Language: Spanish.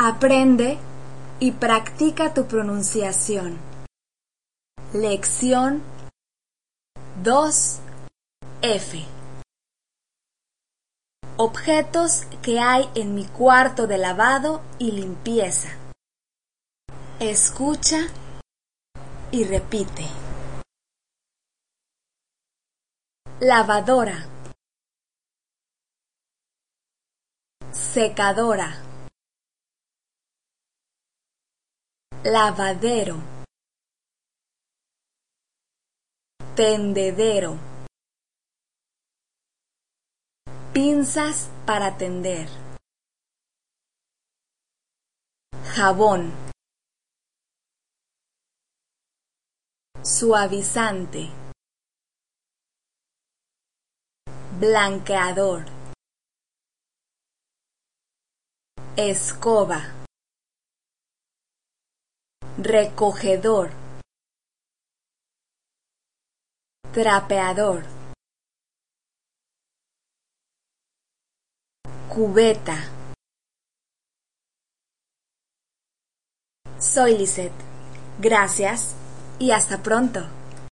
Aprende y practica tu pronunciación. Lección 2F. Objetos que hay en mi cuarto de lavado y limpieza. Escucha y repite. Lavadora. Secadora. Lavadero. Tendedero. Pinzas para tender. Jabón. Suavizante. Blanqueador. Escoba. Recogedor. Trapeador. Cubeta. Soy Lisette. Gracias y hasta pronto.